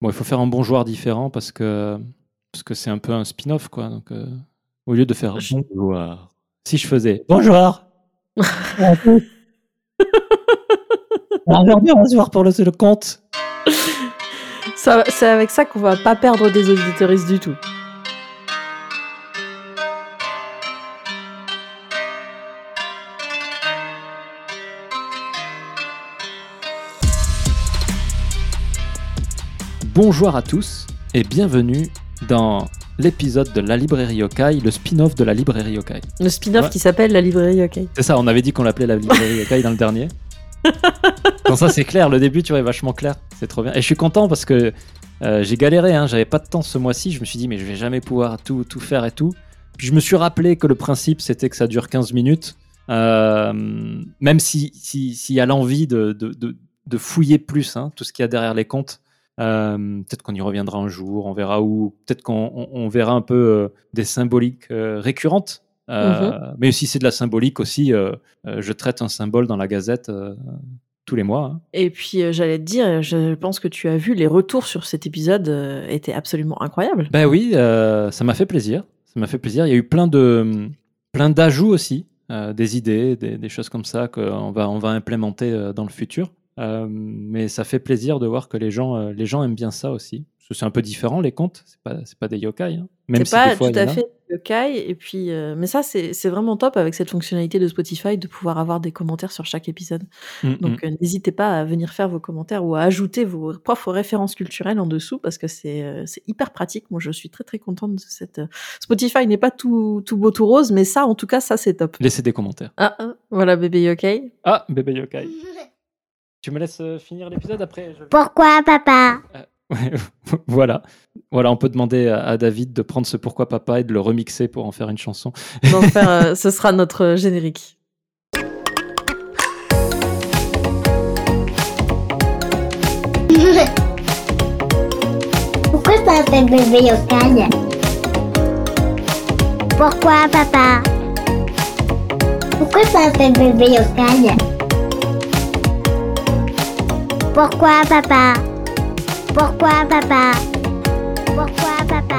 Bon, il faut faire un bon joueur différent parce que parce que c'est un peu un spin-off, quoi. Donc, euh, au lieu de faire Je- bonjour, si je faisais bonjour. Aujourd'hui, on va se voir pour le, le compte. Ça- C'est avec ça qu'on va pas perdre des auditeuristes du tout. Bonjour à tous et bienvenue dans l'épisode de la librairie Yokai, le spin-off de la librairie Yokai. Le spin-off Ouais. qui s'appelle La Librairie OK. C'est ça, on avait dit qu'on l'appelait la librairie Yokai dans le dernier. Comme ça, c'est clair, le début, tu vois, est vachement clair. C'est trop bien. Et je suis content parce que euh, j'ai galéré, hein, j'avais pas de temps ce mois-ci. Je me suis dit, mais je vais jamais pouvoir tout, tout faire et tout. Puis je me suis rappelé que le principe, c'était que ça dure 15 minutes. Euh, même si s'il si, y a l'envie de, de, de, de fouiller plus hein, tout ce qu'il y a derrière les comptes. Euh, peut-être qu'on y reviendra un jour, on verra où. Peut-être qu'on on- on verra un peu euh, des symboliques euh, récurrentes. Euh, Mais si c'est de la symbolique aussi, euh, euh, je traite un symbole dans la Gazette tous les mois. hein. Et puis j'allais te dire, je pense que tu as vu les retours sur cet épisode étaient absolument incroyables. Ben oui, ça m'a fait plaisir. Ça m'a fait plaisir. Il y a eu plein de plein d'ajouts aussi, des idées, des, des choses comme ça qu'on va on va implémenter dans le futur. Euh, mais ça fait plaisir de voir que les gens euh, les gens aiment bien ça aussi. C'est un peu différent les contes. C'est pas c'est pas des yokai. Hein. Même si pas des fois, tout à a. fait yokai. Et puis, euh, mais ça, c'est c'est vraiment top avec cette fonctionnalité de Spotify de pouvoir avoir des commentaires sur chaque épisode. Mm, mm. Donc, euh, n'hésitez pas à venir faire vos commentaires ou à ajouter vos propres références culturelles en dessous parce que c'est euh, c'est hyper pratique. Moi, je suis très très contente de cette. euh, Spotify n'est pas tout, tout beau tout rose, mais ça, en tout cas, ça, c'est top. Laissez des commentaires. Ah, ah, voilà, bébé yokai. Ah, bébé yokai. Tu me laisses euh, finir l'épisode après je- Pourquoi papa Ouais, voilà. Voilà, on peut demander à, à David de prendre ce Pourquoi Papa et de le remixer pour en faire une chanson. D'en faire, euh, ce sera notre euh, générique. Pourquoi ça s'appelle bébé yokai Pourquoi papa Pourquoi ça s'appelle bébé yokai Pourquoi papa? Pourquoi papa? Pourquoi papa?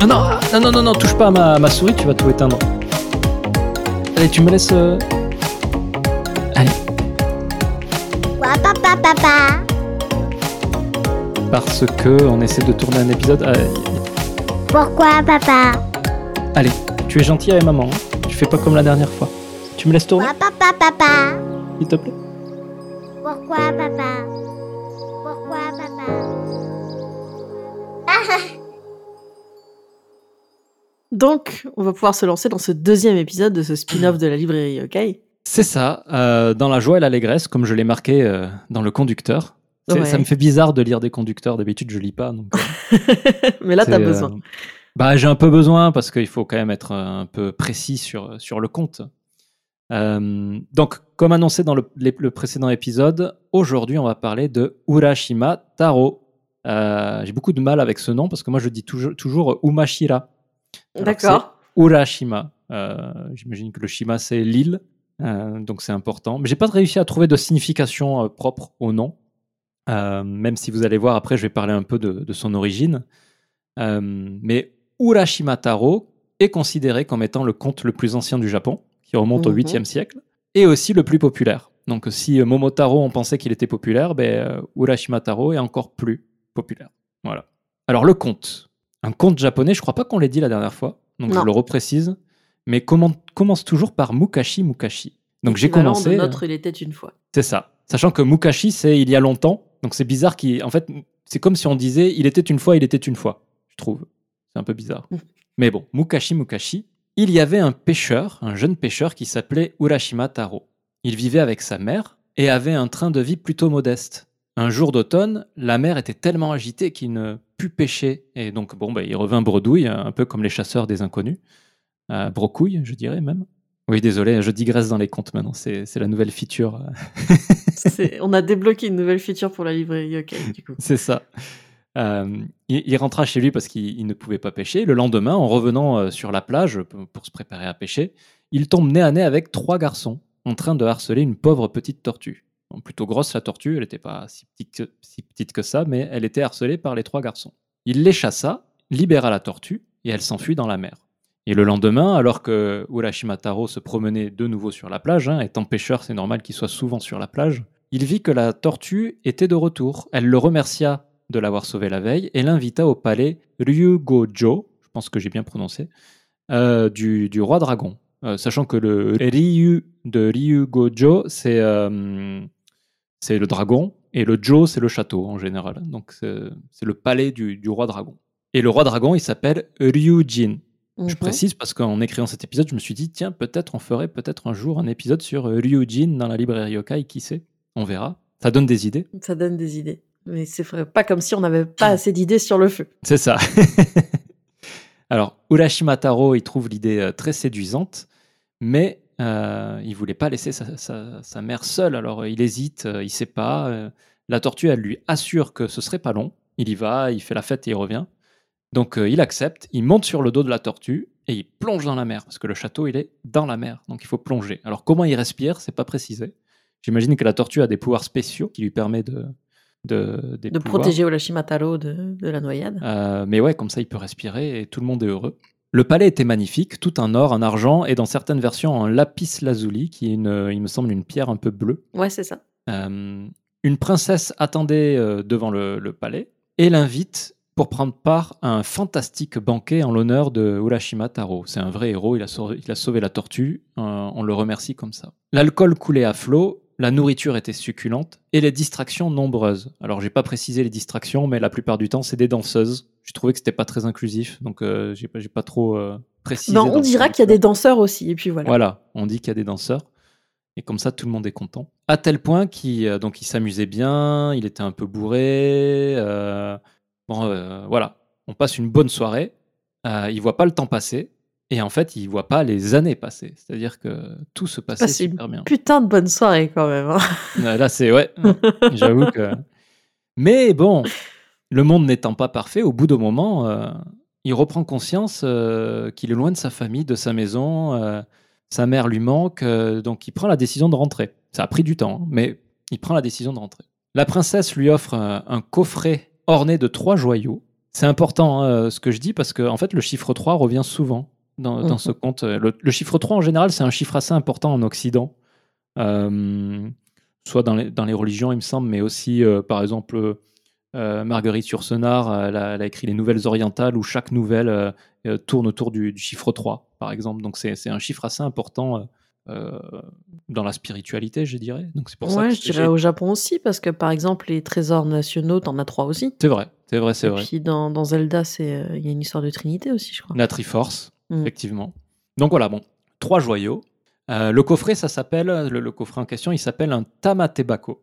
Non, non, ah, non, non, non, non, touche pas à ma, ma souris, tu vas tout éteindre. Allez, tu me laisses. euh, Allez, Pourquoi papa papa? Parce que on essaie de tourner un épisode. Allez, Pourquoi papa? Allez, tu es gentil avec maman. hein. Tu fais pas comme la dernière fois. Tu me laisses tourner, Pourquoi papa? Papa s'il te plaît Pourquoi papa? Pourquoi papa? Ah, Donc, on va pouvoir se lancer dans ce deuxième épisode de ce spin-off de la librairie yokai. C'est ça, euh, dans la joie et l'allégresse, comme je l'ai marqué euh, dans le conducteur. Ouais. Ça me fait bizarre de lire des conducteurs, d'habitude je lis pas. Donc, euh, mais là, t'as besoin. euh, bah, j'ai un peu besoin parce qu'il faut quand même être un peu précis sur, sur le compte. Euh, donc, comme annoncé dans le, les- le précédent épisode, aujourd'hui on va parler de Urashima Taro. Euh, j'ai beaucoup de mal avec ce nom parce que moi je dis toujours, toujours Umashira. D'accord. Urashima. Euh, J'imagine que le Shima c'est l'île, donc c'est important. Mais j'ai pas réussi à trouver de signification propre au nom. Même si vous allez voir après, je vais parler un peu de, de son origine. Mais Urashima Taro est considéré comme étant le conte le plus ancien du Japon, qui remonte au Mhm. 8e siècle, et aussi le plus populaire. Donc si euh, Momotaro, on pensait qu'il était populaire, ben, euh, Urashima Taro est encore plus populaire. Voilà. Alors le conte. Un conte japonais, je crois pas qu'on l'ait dit la dernière fois, donc Non. je le reprécise, mais commen- commence toujours par Mukashi Mukashi. Donc j'ai commencé... De euh, notre il était une fois. c'est ça. Sachant que Mukashi, c'est il y a longtemps. Donc c'est bizarre qu'il. En fait, c'est comme si on disait il était une fois, il était une fois. Je trouve. C'est un peu bizarre. Mais bon, Mukashi, Mukashi. Il y avait un pêcheur, un jeune pêcheur qui s'appelait Urashima Taro. Il vivait avec sa mère et avait un train de vie plutôt modeste. Un jour d'automne, la mer était tellement agitée qu'il ne put pêcher. Et donc, bon, bah, il revint bredouille, un peu comme les chasseurs des inconnus. Euh, brocouille, je dirais même. Oui, désolé, je digresse dans les contes maintenant. C'est c'est la nouvelle feature. On a débloqué une nouvelle feature pour la librairie du coup. C'est ça. Euh, il, rentra chez lui parce qu'il il ne pouvait pas pêcher. Le lendemain, en revenant euh, sur la plage p- pour se préparer à pêcher, il tombe nez à nez avec trois garçons en train de harceler une pauvre petite tortue. plutôt grosse la tortue, elle n'était pas si petite, que, si petite que ça, mais elle était harcelée par les trois garçons. Il les chassa, libéra la tortue, et elle s'enfuit dans la mer. Et le lendemain, alors que Urashima Taro se promenait de nouveau sur la plage, hein, étant pêcheur, c'est normal qu'il soit souvent sur la plage, il vit que la tortue était de retour. Elle le remercia de l'avoir sauvé la veille et l'invita au palais Ryugojo, je pense que j'ai bien prononcé, euh, du, du roi dragon. Euh, sachant que le Ryu de Ryugojo, c'est euh, c'est le dragon, et le Jo, c'est le château en général. Donc c'est le palais du, du roi dragon. Et le roi dragon, il s'appelle Ryujin. Je Mhm. précise parce qu'en écrivant cet épisode, je me suis dit, tiens, peut-être on ferait peut-être un jour un épisode sur Ryujin dans la librairie Yokai, qui sait? On verra. Ça donne des idées. Ça donne des idées. Mais c'est pas comme si on n'avait pas assez d'idées sur le feu. C'est ça. Alors, Urashima Taro, il trouve l'idée euh, très séduisante, mais euh, il voulait pas laisser sa, sa- sa mère seule. Alors, euh, il hésite, euh, il sait pas. la tortue, elle lui assure que ce serait pas long. Il y va, il fait la fête et il revient. Donc, euh, il accepte, il monte sur le dos de la tortue et il plonge dans la mer, parce que le château, il est dans la mer, donc il faut plonger. Alors, comment il respire, c'est pas précisé. J'imagine que la tortue a des pouvoirs spéciaux qui lui permettent de, de, des De pouvoirs. protéger Urashima Taro de, de la noyade. Euh, mais ouais, comme ça, il peut respirer et tout le monde est heureux. Le palais était magnifique, tout en or, en argent et dans certaines versions en lapis lazuli, qui est, une, il me semble, une pierre un peu bleue. Ouais, c'est ça. Euh, une princesse attendait euh, devant le, le palais et l'invite pour prendre part à un fantastique banquet en l'honneur de Urashima Taro. C'est un vrai héros, il a sauvé, il a sauvé la tortue, euh, on le remercie comme ça. L'alcool coulait à flot, la nourriture était succulente et les distractions nombreuses. Alors j'ai pas précisé les distractions, mais la plupart du temps c'est des danseuses. J'ai trouvé que c'était pas très inclusif, donc euh, j'ai pas, trop euh, précisé. Ben, on dira qu'il y a des danseurs aussi, et puis voilà. Voilà, on dit qu'il y a des danseurs. Et comme ça, tout le monde est content. À tel point qu'il euh, donc il s'amusait bien, il était un peu bourré. euh, bon, voilà, on passe une bonne soirée. il voit pas le temps passer. Et en fait, il voit pas les années passer. C'est-à-dire que tout se passait super bien. Putain de bonne soirée quand même. hein. Là, c'est ouais. J'avoue que. Mais bon, le monde n'étant pas parfait, au bout d'un moment, euh, il reprend conscience euh, qu'il est loin de sa famille, de sa maison. euh, sa mère lui manque, donc il prend la décision de rentrer. Ça a pris du temps, hein, mais il prend la décision de rentrer. La princesse lui offre un, un coffret orné de trois joyaux. C'est important hein, ce que je dis parce que en fait, le chiffre 3 revient souvent dans, dans Mhm. ce conte. Le, le chiffre 3, en général, c'est un chiffre assez important en Occident. Euh, soit dans les, dans les religions, il me semble, mais aussi, euh, par exemple, euh, Marguerite Yourcenar, elle, a- elle a écrit les Nouvelles orientales où chaque nouvelle euh, euh, tourne autour du, du chiffre 3, par exemple. Donc, c'est un chiffre assez important euh, euh, dans la spiritualité, je dirais. Donc, c'est pour ça que je dirais au Japon aussi, parce que par exemple, les trésors nationaux, t'en as trois aussi. C'est vrai, c'est vrai, c'est Et vrai. puis dans, dans Zelda, c'est euh, il y a une histoire de Trinité aussi, je crois. La Triforce, Mm. effectivement. Donc voilà, bon, trois joyaux. Euh, le coffret, ça s'appelle, le, coffret en question, il s'appelle un Tamatebako.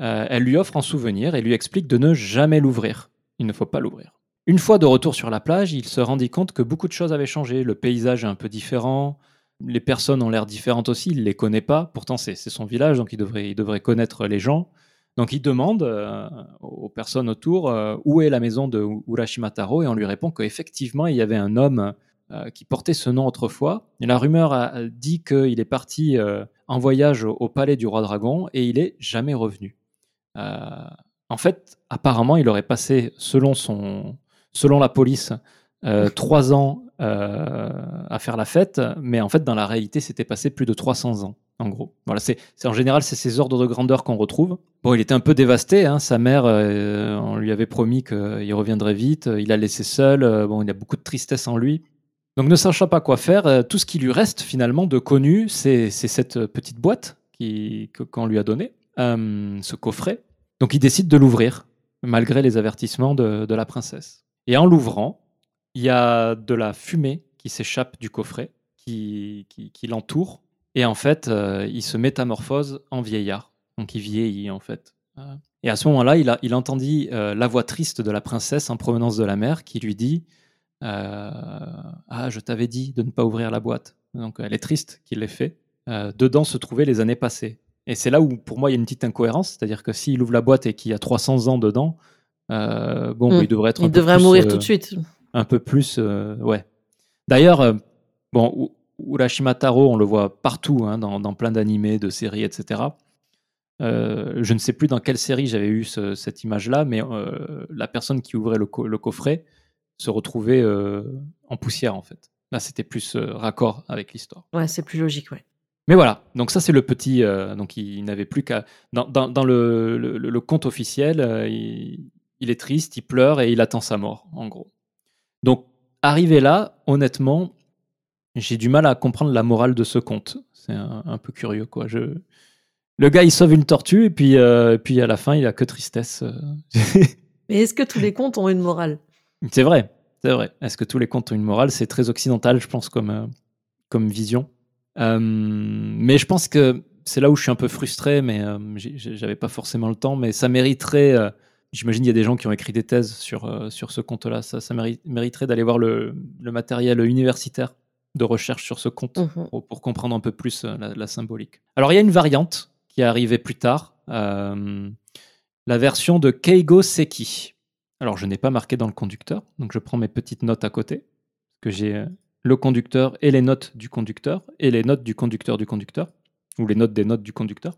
Euh, elle lui offre en souvenir et lui explique de ne jamais l'ouvrir. Il ne faut pas l'ouvrir. Une fois de retour sur la plage, il se rendit compte que beaucoup de choses avaient changé. Le paysage est un peu différent, les personnes ont l'air différentes aussi, il ne les connaît pas. Pourtant, c'est son village, donc il devrait, il devrait connaître les gens. Donc il demande euh, aux personnes autour où est la maison de Urashima Taro et on lui répond qu'effectivement, il y avait un homme qui portait ce nom autrefois. Et la rumeur a dit qu'il est parti euh, en voyage au, palais du roi dragon et il est jamais revenu. Euh, en fait, apparemment, il aurait passé, selon, son, selon la police, euh, trois ans euh, à faire la fête, mais en fait, dans la réalité, c'était passé plus de 300 ans, en gros. Voilà, c'est en général, c'est ces ordres de grandeur qu'on retrouve. Bon, il était un peu dévasté, hein, sa mère, euh, on lui avait promis qu'il reviendrait vite, il l'a laissé seul, euh, bon, il a beaucoup de tristesse en lui. Donc, ne sachant pas quoi faire, euh, tout ce qui lui reste finalement de connu, c'est cette petite boîte qu'on lui a donnée, euh, ce coffret. Donc, il décide de l'ouvrir, malgré les avertissements de, la princesse. Et en l'ouvrant, il y a de la fumée qui s'échappe du coffret, qui, l'entoure. Et en fait, euh, il se métamorphose en vieillard. Donc, il vieillit, en fait. Euh, Et à ce moment-là, il, entendit euh, la voix triste de la princesse en provenance de la mer qui lui dit euh, Ah, je t'avais dit de ne pas ouvrir la boîte. Donc, elle est triste qu'il l'ait fait. Euh, dedans se trouvaient les années passées. Et c'est là où, pour moi, il y a une petite incohérence. C'est-à-dire que s'il ouvre la boîte et qu'il y a 300 ans dedans, euh, bon, il devrait être un Il peu devrait plus, mourir euh, tout de suite. un peu plus, euh, ouais. D'ailleurs, euh, bon, Urashima Taro, on le voit partout, hein, dans, dans plein d'animés, de séries, etc. Euh, je ne sais plus dans quelle série j'avais eu ce- cette image-là, mais euh, la personne qui ouvrait le, co- le coffret se retrouvait euh, en poussière, en fait. Là, c'était plus euh, raccord avec l'histoire. Ouais, c'est plus logique, ouais. Mais voilà, donc ça c'est le petit. euh, donc il, n'avait plus qu'à. Dans, dans- dans le, le- le conte officiel, euh, il, il est triste, il pleure et il attend sa mort, en gros. Donc, arrivé là, honnêtement, j'ai du mal à comprendre la morale de ce conte. C'est un, un peu curieux, quoi. Je... Le gars, il sauve une tortue et puis, euh, et puis à la fin, il a que tristesse. Mais est-ce que tous les contes ont une morale? C'est vrai, c'est vrai. Est-ce que tous les contes ont une morale? C'est très occidental, je pense, comme, euh, comme vision. Euh, mais je pense que c'est là où je suis un peu frustré, mais euh, j'avais pas forcément le temps. Mais ça mériterait. euh, J'imagine qu'il y a des gens qui ont écrit des thèses sur, sur ce conte-là. Ça, ça méri- mériterait d'aller voir le, le matériel universitaire de recherche sur ce conte Mhm. pour, pour comprendre un peu plus la, la symbolique. Alors, il y a une variante qui est arrivée plus tard, la version de Keigo Seki. Alors, je n'ai pas marqué dans le conducteur, donc je prends mes petites notes à côté, que j'ai euh, le conducteur et les notes du conducteur, et les notes du conducteur du conducteur, ou les notes des notes du conducteur.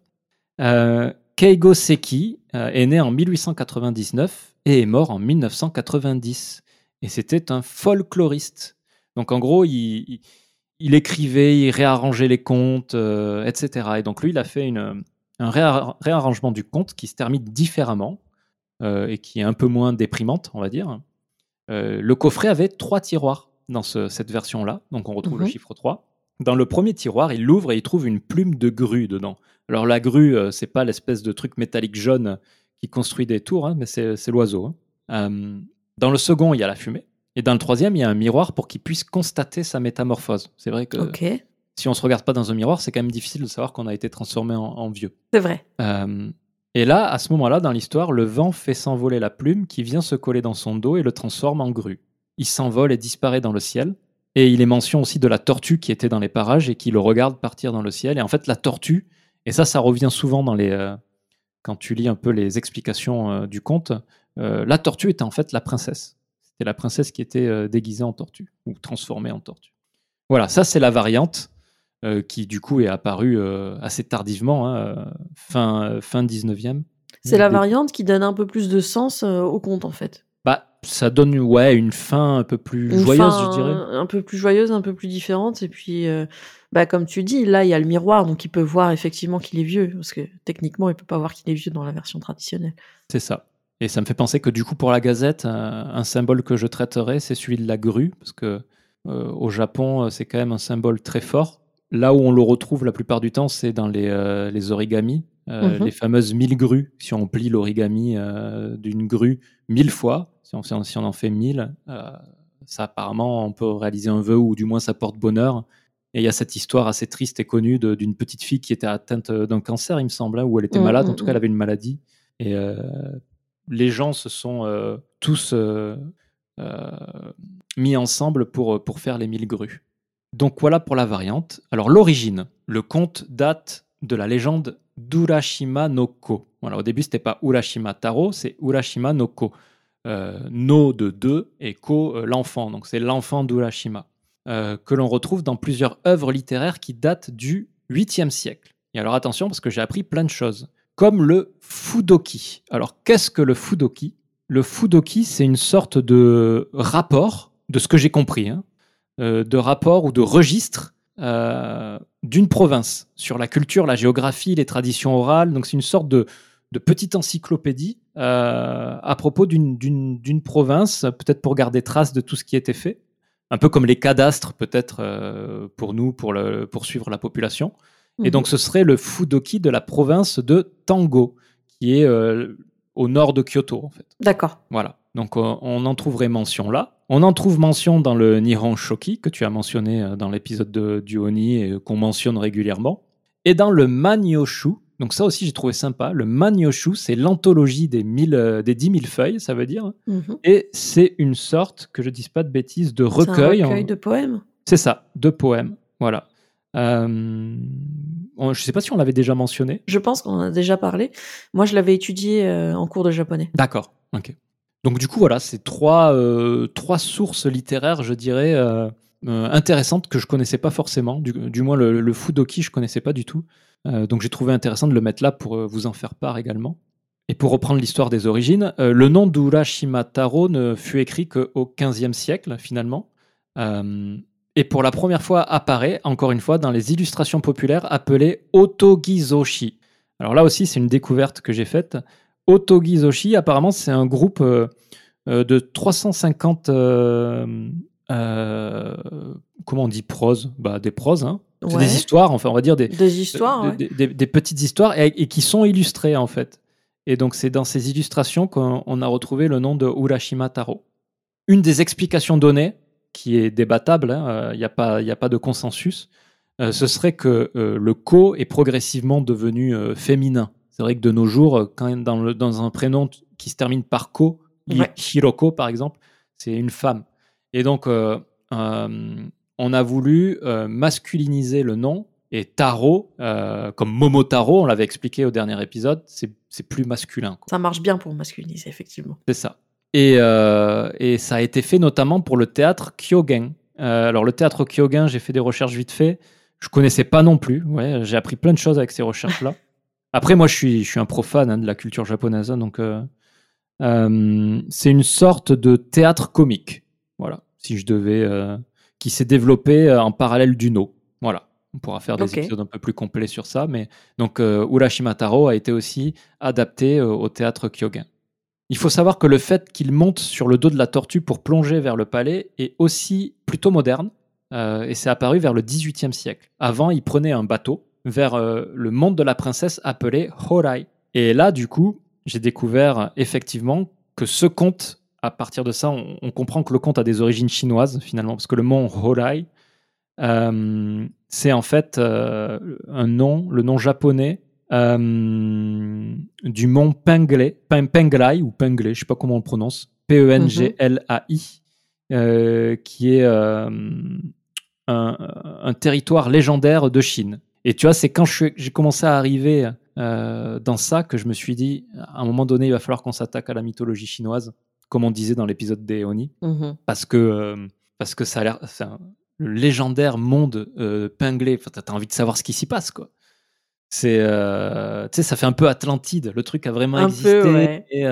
Euh, Keigo Seki euh, est né en 1899 et est mort en 1990. Et c'était un folkloriste. Donc en gros, il, il- écrivait, il réarrangeait les contes, etc. Et donc lui, il a fait un réar- réarrangement du conte qui se termine différemment et qui est un peu moins déprimante, on va dire. Euh, le coffret avait trois tiroirs dans ce- cette version-là, donc on retrouve le Mhm. chiffre 3. Dans le premier tiroir, il l'ouvre et il trouve une plume de grue dedans. Alors la grue, euh, c'est pas l'espèce de truc métallique jaune qui construit des tours, hein, mais c'est l'oiseau. hein. Euh, dans le second, il y a la fumée. Et dans le troisième, il y a un miroir pour qu'il puisse constater sa métamorphose. C'est vrai que si on se regarde pas dans un miroir, c'est quand même difficile de savoir qu'on a été transformé en- en vieux. c'est vrai. Euh, et là, à ce moment-là, dans l'histoire, le vent fait s'envoler la plume qui vient se coller dans son dos et le transforme en grue. Il s'envole et disparaît dans le ciel. Et il est mention aussi de la tortue qui était dans les parages et qui le regarde partir dans le ciel. Et en fait, la tortue, et ça, ça revient souvent dans les, euh, quand tu lis un peu les explications euh, du conte, euh, la tortue était en fait la princesse. C'était la princesse qui était déguisée en tortue ou transformée en tortue. Voilà, ça c'est la variante euh, qui du coup est apparue euh, assez tardivement, hein, euh, fin, euh, fin 19e. C'est la variante qui donne un peu plus de sens au conte, en fait. Bah, ça donne ouais, une fin un peu plus Une joyeuse, fin je dirais. Un peu plus joyeuse, un peu plus différente. Et puis, bah, comme tu dis, là, il y a le miroir, donc il peut voir effectivement qu'il est vieux. Parce que techniquement, il peut pas voir qu'il est vieux dans la version traditionnelle. C'est ça. Et ça me fait penser que du coup, pour la Gazette, un, un symbole que je traiterai, c'est celui de la grue, parce que euh, au Japon, c'est quand même un symbole très fort. Là où on le retrouve la plupart du temps, c'est dans les, euh, les origamis, euh, Mhm. les fameuses mille grues. Si on plie l'origami euh, d'une grue mille fois, si on, si on- en fait mille, euh, ça apparemment, on peut réaliser un vœu ou du moins ça porte bonheur. Et il y a cette histoire assez triste et connue d'une petite fille qui était atteinte d'un cancer, il me semble, ou elle était Mhm, malade. En tout cas, mhm. elle avait une maladie. Et euh, les gens se sont euh, tous euh, mis ensemble pour, pour faire les mille grues. Donc voilà pour la variante. Alors l'origine, le conte date de la légende d'Urashima no Ko. Au début, c'était pas Urashima Taro, c'est Urashima no Ko. Euh, no de deux et Ko euh, l'enfant. Donc c'est l'enfant d'Urashima. euh, que l'on retrouve dans plusieurs œuvres littéraires qui datent du 8e siècle. Et alors attention, parce que j'ai appris plein de choses comme le fudoki. Alors, qu'est-ce que le fudoki? Le fudoki, c'est une sorte de rapport, de ce que j'ai compris, hein, de rapport ou de registre euh, d'une province sur la culture, la géographie, les traditions orales. Donc, c'est une sorte de, de petite encyclopédie euh, à propos d'une- province, peut-être pour garder trace de tout ce qui était fait. Un peu comme les cadastres, peut-être, euh, pour nous, pour, le, pour suivre la population. Mhm. Et donc, ce serait le Fudoki de la province de Tango, qui est euh, au nord de Kyoto, en fait. D'accord. Voilà. Donc, euh, on en trouverait mention là. On en trouve mention dans le Nihon Shoki, que tu as mentionné euh, dans l'épisode de- du Oni et qu'on mentionne régulièrement. Et dans le Manyoshu, donc ça aussi j'ai trouvé sympa, le Manyoshu, c'est l'anthologie des, mille, euh, des 10 000 feuilles, ça veut dire. Mhm. Et c'est une sorte, que je dise pas de bêtises, de C'est un recueil. recueil en- de poèmes. c'est ça, deux poèmes. Voilà. Euh, on- je ne sais pas si on l'avait déjà mentionné. Je pense qu'on en a déjà parlé. Moi, je l'avais étudié en cours de japonais. D'accord. Ok. Donc du coup, voilà, c'est trois, euh, sources littéraires, je dirais, euh, euh, intéressantes que je connaissais pas forcément. Du, moins, le, Fudoki, je connaissais pas du tout. Donc j'ai trouvé intéressant de le mettre là pour vous en faire part également. Et pour reprendre l'histoire des origines, le nom d'Urashima Taro ne fut écrit qu'au XVe siècle finalement. Et pour la première fois apparaît, encore une fois, dans les illustrations populaires appelées Otogizoshi. Alors là aussi, c'est une découverte que j'ai faite. Otogizoshi, apparemment, c'est un groupe euh, euh, de 350. euh, comment on dit prose? Bah, Des proses, hein. Ouais. des histoires, enfin, on va dire des, Des histoires, de- ouais. des, des- des petites histoires et, et qui sont illustrées en fait. Et donc c'est dans ces illustrations qu'on on a retrouvé le nom de Urashima Taro. Une des explications données, qui est débattable, il n'y a, pas- y a pas de consensus, euh, ce serait que euh, le ko est progressivement devenu féminin. C'est vrai que de nos jours, euh, quand dans, le- dans un prénom qui se termine par ko, Ouais. Hiroko par exemple, c'est une femme. Et donc euh, euh, on a voulu euh, masculiniser le nom et Taro, comme Momotaro, on l'avait expliqué au dernier épisode, c'est plus masculin. quoi. Ça marche bien pour masculiniser, effectivement. C'est ça. Et, et ça a été fait notamment pour le théâtre Kyogen. Alors le théâtre Kyogen, j'ai fait des recherches vite fait. Je connaissais pas non plus. Ouais, j'ai appris plein de choses avec ces recherches-là. Après, moi, je suis, je suis un profane hein, de la culture japonaise, hein, donc euh, euh, c'est une sorte de théâtre comique. Voilà, si je devais, euh, qui s'est développé en parallèle du No. Voilà, on pourra faire des épisodes un peu plus complets sur ça, mais donc Urashima Taro a été aussi adapté au théâtre Kyogen. Il faut savoir que le fait qu'il monte sur le dos de la tortue pour plonger vers le palais est aussi plutôt moderne, et c'est apparu vers le XVIIIe siècle. Avant, il prenait un bateau vers euh, le monde de la princesse appelé Horai. Et là, du coup, j'ai découvert effectivement que ce conte, à partir de ça, on, comprend que le conte a des origines chinoises finalement, parce que le mont Horai, euh, c'est en fait euh, un nom, le nom japonais du mont Penglai, Pen- Penglai ou Penglai, je sais pas comment on le prononce, P-E-N-G-L-A-I, qui est un territoire légendaire de Chine. Et tu vois, c'est quand j'ai commencé à arriver euh, dans ça que je me suis dit, à un moment donné, il va falloir qu'on s'attaque à la mythologie chinoise, comme on disait dans l'épisode des Oni. Mhm. parce que euh, parce que ça a l'air c'est un- le légendaire monde euh, pinglé enfin, t'as envie de savoir ce qui s'y passe quoi. C'est euh, tu sais ça fait un peu Atlantide. Le truc a vraiment Un peu, existé ouais. et,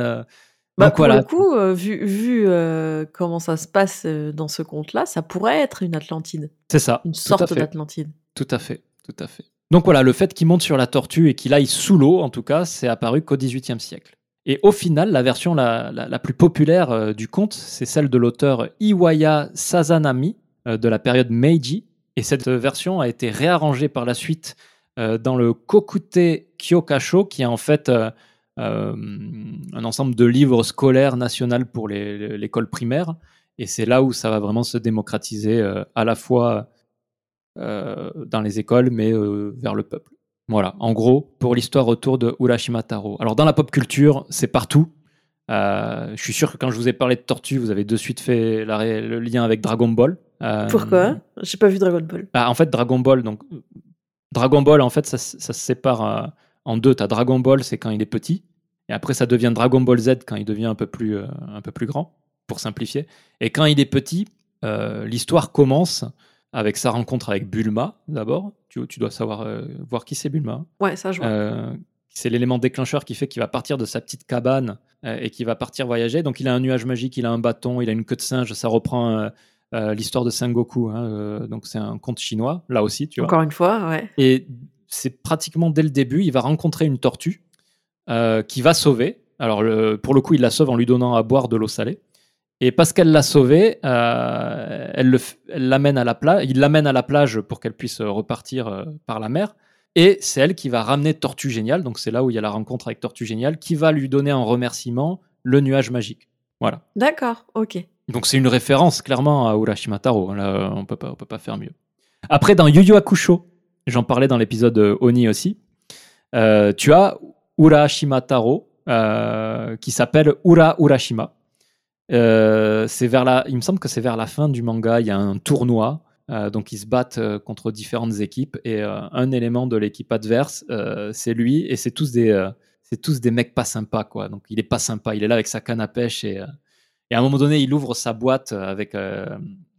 Bah, pour voilà. le coup, euh, vu, vu euh, comment ça se passe euh, dans ce conte-là, ça pourrait être une Atlantide, c'est ça. Une sorte d'Atlantide. tout à fait donc voilà le fait qu'il monte sur la tortue et qu'il aille sous l'eau en tout cas c'est apparu qu'au XVIIIe siècle et au final, la version la, plus populaire euh, du conte, c'est celle de l'auteur Iwaya Sazanami euh, de la période Meiji. Et cette version a été réarrangée par la suite euh, dans le Kokute Kyokasho, qui est en fait un ensemble de livres scolaires national pour l'école primaire. Et c'est là où ça va vraiment se démocratiser à la fois dans les écoles, mais euh, vers le peuple. Voilà, en gros, pour l'histoire autour de Urashima Taro. Alors, dans la pop culture, c'est partout. Euh, je suis sûr que quand je vous ai parlé de tortue, vous avez de suite fait la le lien avec Dragon Ball. Euh, Pourquoi? J'ai pas vu Dragon Ball. ah, En fait, Dragon Ball, donc Dragon Ball, en fait, ça, se sépare euh, en deux. Tu as Dragon Ball, c'est quand il est petit, et après ça devient Dragon Ball Z quand il devient un peu plus, euh, un peu plus grand, pour simplifier. Et quand il est petit, euh, l'histoire commence avec sa rencontre avec Bulma, d'abord. Tu, tu dois savoir euh, voir qui c'est Bulma. Ouais, ça je vois. Euh, c'est l'élément déclencheur qui fait qu'il va partir de sa petite cabane euh, et qu'il va partir voyager. Donc il a un nuage magique, il a un bâton, il a une queue de singe. Ça reprend l'histoire de Sengoku. hein, donc c'est un conte chinois, là aussi, tu vois. Encore une fois, ouais. Et c'est pratiquement dès le début, il va rencontrer une tortue qui va sauver. Alors le- pour le coup, il la sauve en lui donnant à boire de l'eau salée. Et parce qu'elle l'a sauvé, euh, elle le f- elle l'amène à la plage. Il l'amène à la plage pour qu'elle puisse repartir euh, par la mer. Et c'est elle qui va ramener Tortue Géniale. Donc c'est là où il y a la rencontre avec Tortue Géniale, qui va lui donner en remerciement le nuage magique. Voilà. D'accord, ok. Donc c'est une référence clairement à Urashima Taro. Là, on peut pas, on peut pas faire mieux. Après, dans Yu Yu Hakusho, j'en parlais dans l'épisode euh, Oni aussi. euh, tu as Urashima Taro euh, qui s'appelle Ura Urashima. Euh, c'est vers la, il me semble que c'est vers la fin du manga. Il y a un tournoi, euh, donc ils se battent euh, contre différentes équipes et un élément de l'équipe adverse, c'est lui et c'est tous des, c'est tous des mecs pas sympas quoi. Donc il est pas sympa. Il est là avec sa canne à pêche et et à un moment donné, il ouvre sa boîte avec,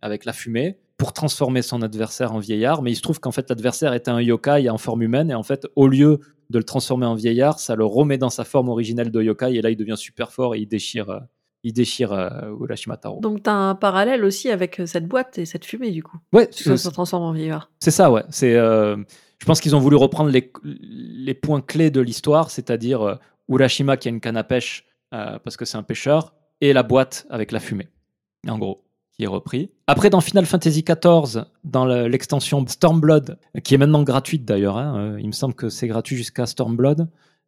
avec la fumée. pour transformer son adversaire en vieillard. Mais il se trouve qu'en fait, l'adversaire était un yokai en forme humaine. Et en fait, au lieu de le transformer en vieillard, ça le remet dans sa forme originelle de yokai. Et là, il devient super fort et il déchire, il déchire euh, Urashima Taro. Donc t'as un parallèle aussi avec euh, cette boîte et cette fumée du coup. Ouais, c'est ça se transforme en vieillard. c'est ça, ouais. C'est, euh, je pense qu'ils ont voulu reprendre les, les points clés de l'histoire, c'est-à-dire euh, Urashima qui a une canne à pêche euh, parce que c'est un pêcheur, et la boîte avec la fumée, en gros, qui est repris. Après, dans Final Fantasy XIV, dans le- l'extension Stormblood, qui est maintenant gratuite d'ailleurs, hein, euh, il me semble que c'est gratuit jusqu'à Stormblood.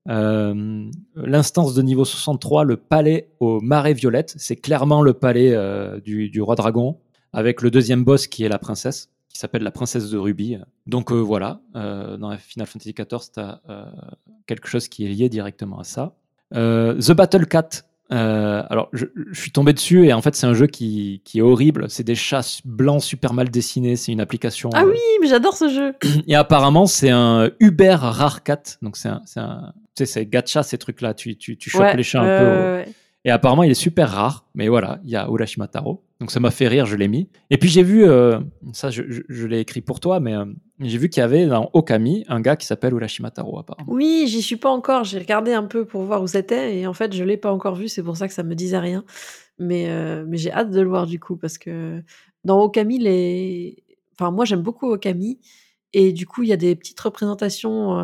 Euh, L'instance de niveau 63, le palais aux marées violettes, c'est clairement le palais euh, du, du roi dragon, avec le deuxième boss qui est la princesse, qui s'appelle la princesse de Ruby. Donc euh, voilà, dans Final Fantasy XIV, tu as quelque chose qui est lié directement à ça. The Battle Cat. alors, je, je suis tombé dessus et en fait, c'est un jeu qui, qui est horrible. C'est des chats blancs super mal dessinés. C'est une application. Ah oui, mais j'adore ce jeu. et apparemment, c'est un Uber rare cat. Donc, c'est un, c'est un- tu sais, c'est gacha ces trucs-là. Tu, tu, tu chopes Ouais, les chats un peu. au-. Et apparemment, il est super rare. Mais voilà, il y a Urashima Taro. Donc ça m'a fait rire, je l'ai mis. Et puis j'ai vu, euh, ça je, je- je l'ai écrit pour toi, mais euh, j'ai vu qu'il y avait dans Okami un gars qui s'appelle Urashima Taro apparemment. Oui, j'y suis pas encore. J'ai regardé un peu pour voir où c'était et en fait, je l'ai pas encore vu. C'est pour ça que ça me disait rien. Mais, euh, mais j'ai hâte de le voir du coup parce que dans Okami, les... enfin, moi j'aime beaucoup Okami et du coup, il y a des petites représentations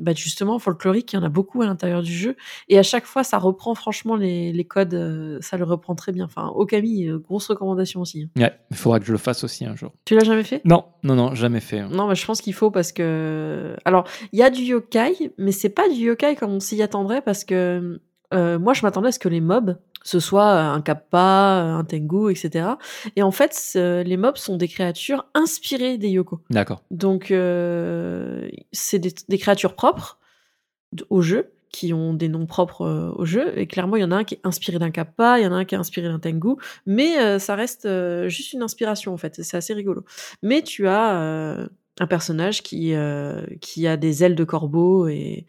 bah, justement folkloriques. Il y en a beaucoup à l'intérieur du jeu et à chaque fois, ça reprend franchement les, les codes. euh, ça le reprend très bien. Enfin, Okami, euh, grosse recommandation aussi. hein. Ouais, il faudra que je le fasse aussi un jour. Tu l'as jamais fait? Non, non, non, jamais fait. Non, mais je pense qu'il faut parce que. Alors, il y a du yokai, mais c'est pas du yokai comme on s'y attendrait parce que euh, moi, je m'attendais à ce que les mobs, ce soit un kappa, un tengu, etc. Et en fait, les mobs sont des créatures inspirées des yoko. D'accord. Donc, euh, c'est des, des créatures propres au jeu, qui ont des noms propres euh, au jeu. Et clairement, il y en a un qui est inspiré d'un kappa, il y en a un qui est inspiré d'un tengu. Mais euh, ça reste euh, juste une inspiration, en fait. C'est assez rigolo. Mais tu as euh, un personnage qui, euh, qui a des ailes de corbeau et.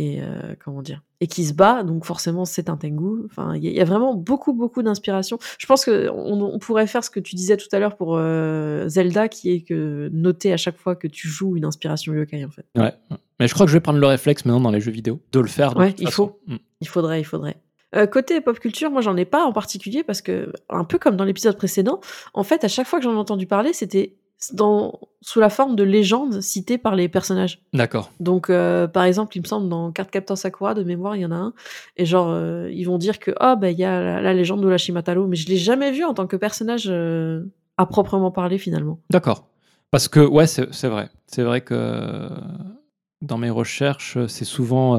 Et euh, comment dire Et qui se bat, donc forcément c'est un tengu. Enfin, il y, a- il y a vraiment beaucoup, beaucoup d'inspiration. Je pense que on, on pourrait faire ce que tu disais tout à l'heure pour euh, Zelda, qui est que noter à chaque fois que tu joues une inspiration yokai en fait. Ouais. Mais je crois que je vais prendre le réflexe maintenant dans les jeux vidéo de le faire. de Ouais, toute il façon. faut. Mm. Il faudrait, il faudrait. Euh, côté pop culture, moi j'en ai pas en particulier parce que, un peu comme dans l'épisode précédent, en fait, à chaque fois que j'en ai entendu parler, c'était dans, sous la forme de légendes citées par les personnages. D'accord. Donc, euh, par exemple, il me semble dans Cardcaptor Sakura de mémoire, il y en a un, et genre euh, ils vont dire que ah bah il y a la, la légende de la Shimataro, mais je l'ai jamais vu en tant que personnage euh, à proprement parler finalement. D'accord. Parce que, ouais, c'est vrai. C'est vrai que dans mes recherches, c'est souvent.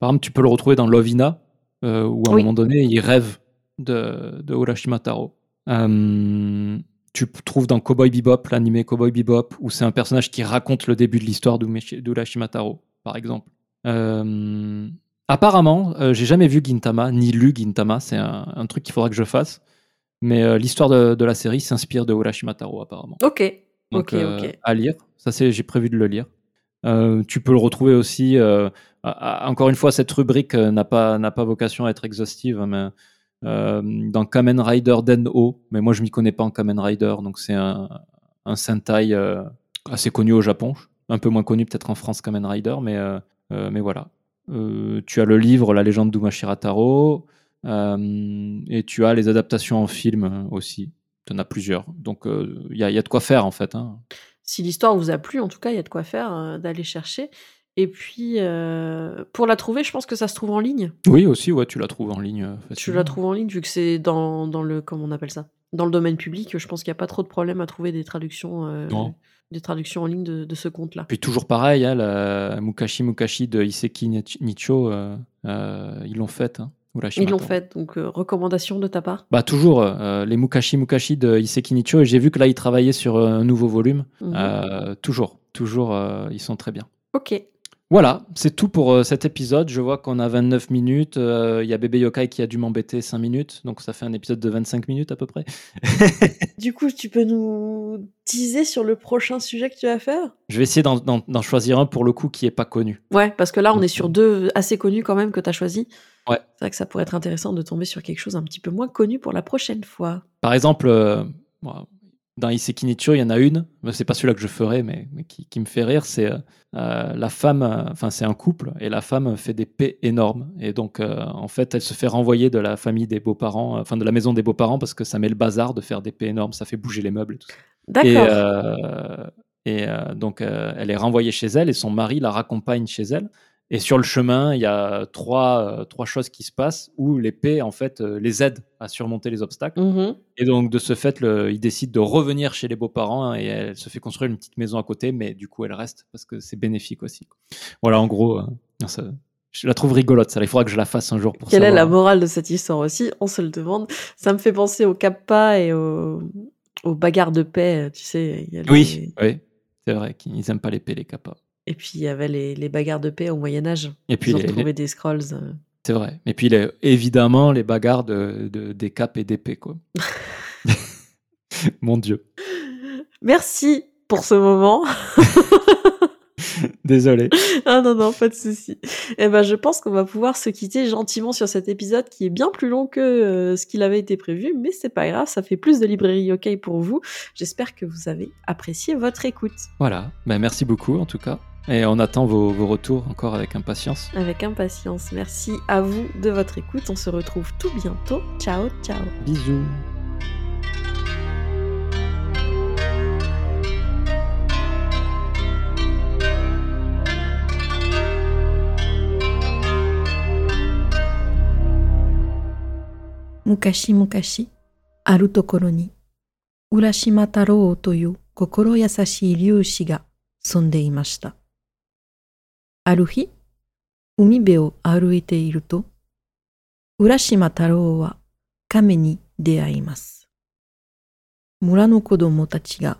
par exemple, tu peux le retrouver dans Lovina, où à un Oui. moment donné, il rêve de, de Urashima Taro. Euh, tu trouves dans Cowboy Bebop, l'animé Cowboy Bebop, où c'est un personnage qui raconte le début de l'histoire d'Urashima Taro, par exemple. Euh, apparemment, euh, j'ai jamais vu Gintama, ni lu Gintama, c'est un, un truc qu'il faudra que je fasse. Mais euh, l'histoire de, de la série s'inspire de Urashima Taro, apparemment. Ok, Donc, ok, ok. à lire. Ça, c'est, j'ai prévu de le lire. Tu peux le retrouver aussi. à- à- encore une fois, cette rubrique n'a pas, n'a pas vocation à être exhaustive, hein, mais euh, dans Kamen Rider Den-O, mais moi je m'y connais pas en Kamen Rider, donc c'est un, un Sentai euh, assez connu au Japon, un peu moins connu peut-être en France Kamen Rider, mais, euh, mais voilà. Tu as le livre La légende d'Umashira Taro, et tu as les adaptations en film aussi. Tu en as plusieurs. Donc il y, a, y a de quoi faire en fait. hein. Si l'histoire vous a plu, en tout cas, il y a de quoi faire, d'aller chercher. Et puis, euh, pour la trouver, je pense que ça se trouve en ligne. Oui, aussi, ouais, tu la trouves en ligne. euh, Tu facilement. la trouves en ligne vu que c'est dans, dans le comment on appelle ça? Dans le domaine public. Je pense qu'il n'y a pas trop de problème à trouver des traductions euh, des traductions en ligne de, de ce compte-là. Puis toujours pareil, hein, la Mukashi Mukashi de Iseki Nich- Nicho, euh, ils l'ont faite. Hein, Ils l'ont fait, donc euh, recommandation de ta part. Bah toujours euh, les Mukashi Mukashi de Iseki Nicho. Et j'ai vu que là, ils travaillaient sur un nouveau volume. Mhm. Euh, toujours, toujours, ils sont très bien. Ok. Voilà, c'est tout pour euh, cet épisode. Je vois qu'on a 29 minutes. Euh, Il y a Bébé Yokai qui a dû m'embêter 5 minutes. Donc ça fait un épisode de 25 minutes à peu près. Du coup, tu peux nous teaser sur le prochain sujet que tu vas faire? Je vais essayer d'en- choisir un pour le coup qui est pas connu. Ouais, parce que là, on est sur deux assez connus quand même que tu as choisi. Ouais. C'est vrai que ça pourrait être intéressant de tomber sur quelque chose un petit peu moins connu pour la prochaine fois. Par exemple, euh, dans Iseki Nicho, il y en a une, mais c'est pas celui-là que je ferai, mais, mais qui, qui me fait rire, c'est euh, euh, la femme, euh, enfin c'est un couple, et la femme fait des paix énormes. Et donc, euh, en fait, elle se fait renvoyer de la famille des beaux-parents, enfin de la maison des beaux-parents, parce que ça met le bazar de faire des paix énormes, ça fait bouger les meubles et tout ça. Et, D'accord. euh, et donc, elle est renvoyée chez elle et son mari la raccompagne chez elle. Et sur le chemin, il y a trois, euh, trois choses qui se passent où l'épée, en fait, euh, les aide à surmonter les obstacles. Mhm. Et donc, de ce fait, le, il décide de revenir chez les beaux-parents et elle se fait construire une petite maison à côté, mais du coup, elle reste parce que c'est bénéfique aussi. quoi. Voilà, en gros, euh, ça- je la trouve rigolote, ça. Il faudra que je la fasse un jour pour Quelle est la morale de cette histoire aussi? On se le demande. Ça me fait penser au Kappa et au- aux bagarres de paix. Tu sais, il y a les- Oui, oui, c'est vrai qu'ils n'aiment pas l'épée, les capas. Et puis il y avait les, les bagarres de paix au Moyen Âge. Et puis, Ils ont les- retrouvé les- des scrolls. euh. c'est vrai. Et puis, évidemment, les bagarres de, de- des capes et d'épées, quoi. Mon Dieu. Merci pour ce moment. Désolé. ah non, non, pas de souci. Eh ben, je pense qu'on va pouvoir se quitter gentiment sur cet épisode qui est bien plus long que euh, ce qu'il avait été prévu, mais c'est pas grave, ça fait plus de librairie OK pour vous. J'espère que vous avez apprécié votre écoute. Voilà. Ben, merci beaucoup, en tout cas. Et on attend vos, vos retours encore avec impatience. Avec impatience. Merci à vous de votre écoute. On se retrouve tout bientôt. Ciao, ciao. Bisous. 昔々あるところに浦島太郎という心優しい漁師が住んでいました。 ある日、海辺を歩いていると、浦島太郎は亀に出会います。村の子供たちが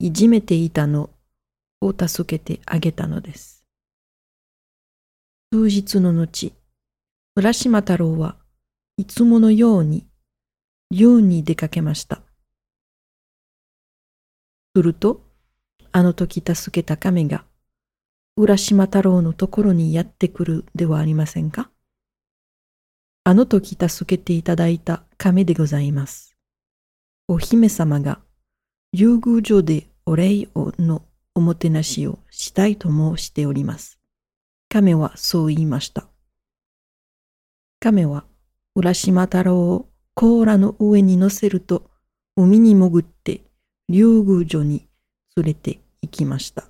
いじめていたのを助けてあげたのです。数日の後、浦島太郎はいつものように漁に出かけました。すると、あの時助けた亀が、浦島太郎のところにやってくるではありませんか？あの時助けていただいた亀でございます。お姫様が、竜宮城でお礼をのおもてなしをしたいと申しております。亀はそう言いました。亀は浦島太郎を甲羅の上に乗せると海に潜って竜宮城に連れて行きました。